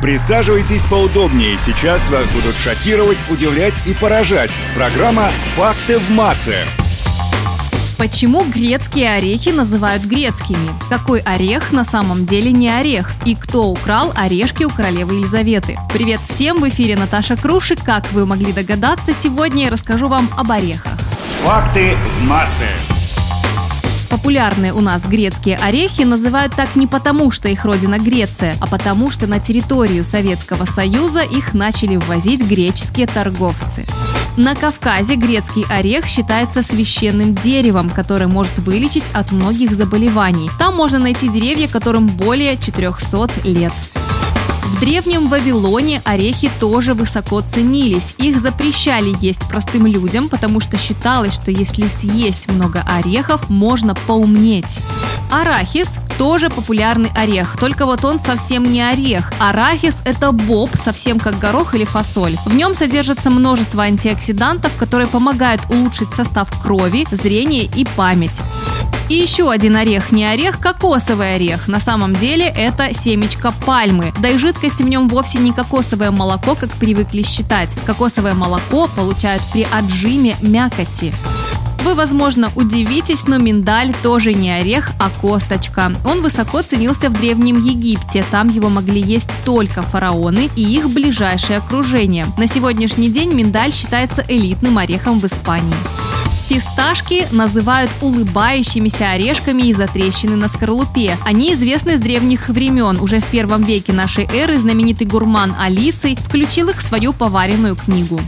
Присаживайтесь поудобнее. Сейчас вас будут шокировать, удивлять и поражать. Программа «Факты в массы». Почему грецкие орехи называют грецкими? Какой орех на самом деле не орех? И кто украл орешки у королевы Елизаветы? Привет всем, в эфире Наташа Круши. Как вы могли догадаться, сегодня я расскажу вам об орехах. Факты в массы. Популярные у нас грецкие орехи называют так не потому, что их родина Греция, а потому, что на территорию Советского Союза их начали ввозить греческие торговцы. На Кавказе грецкий орех считается священным деревом, которое может вылечить от многих заболеваний. Там можно найти деревья, которым более 400 лет. В древнем Вавилоне орехи тоже высоко ценились. Их запрещали есть простым людям, потому что считалось, что если съесть много орехов, можно поумнеть. Арахис тоже популярный орех, только вот он совсем не орех. Арахис – это боб, совсем как горох или фасоль. В нем содержится множество антиоксидантов, которые помогают улучшить состав крови, зрение и память. И еще один орех, не орех, кокосовый орех. На самом деле это семечко пальмы. Да и жидкость в нем вовсе не кокосовое молоко, как привыкли считать. Кокосовое молоко получают при отжиме мякоти. Вы, возможно, удивитесь, но миндаль тоже не орех, а косточка. Он высоко ценился в Древнем Египте. Там его могли есть только фараоны и их ближайшее окружение. На сегодняшний день миндаль считается элитным орехом в Испании. Фисташки называют улыбающимися орешками из-за трещины на скорлупе. Они известны с древних времен. Уже в первом веке нашей эры знаменитый гурман Алицей включил их в свою поваренную книгу.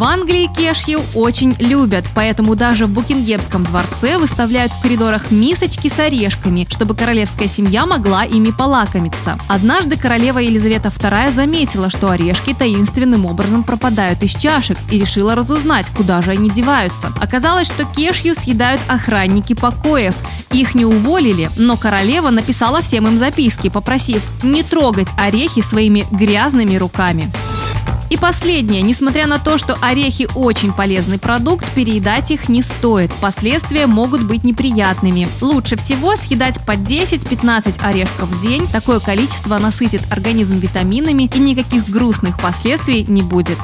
В Англии кешью очень любят, поэтому даже в Букингемском дворце выставляют в коридорах мисочки с орешками, чтобы королевская семья могла ими полакомиться. Однажды королева Елизавета II заметила, что орешки таинственным образом пропадают из чашек и решила разузнать, куда же они деваются. Оказалось, что кешью съедают охранники покоев. Их не уволили, но королева написала всем им записки, попросив не трогать орехи своими грязными руками. И последнее. Несмотря на то, что орехи очень полезный продукт, переедать их не стоит. Последствия могут быть неприятными. Лучше всего съедать по 10-15 орешков в день. Такое количество насытит организм витаминами и никаких грустных последствий не будет.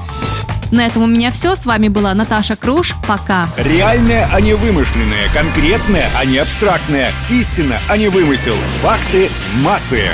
На этом у меня все. С вами была Наташа Круш. Пока. Реальное, а не вымышленное. Конкретное, а не абстрактное. Истина, а не вымысел. Факты массы.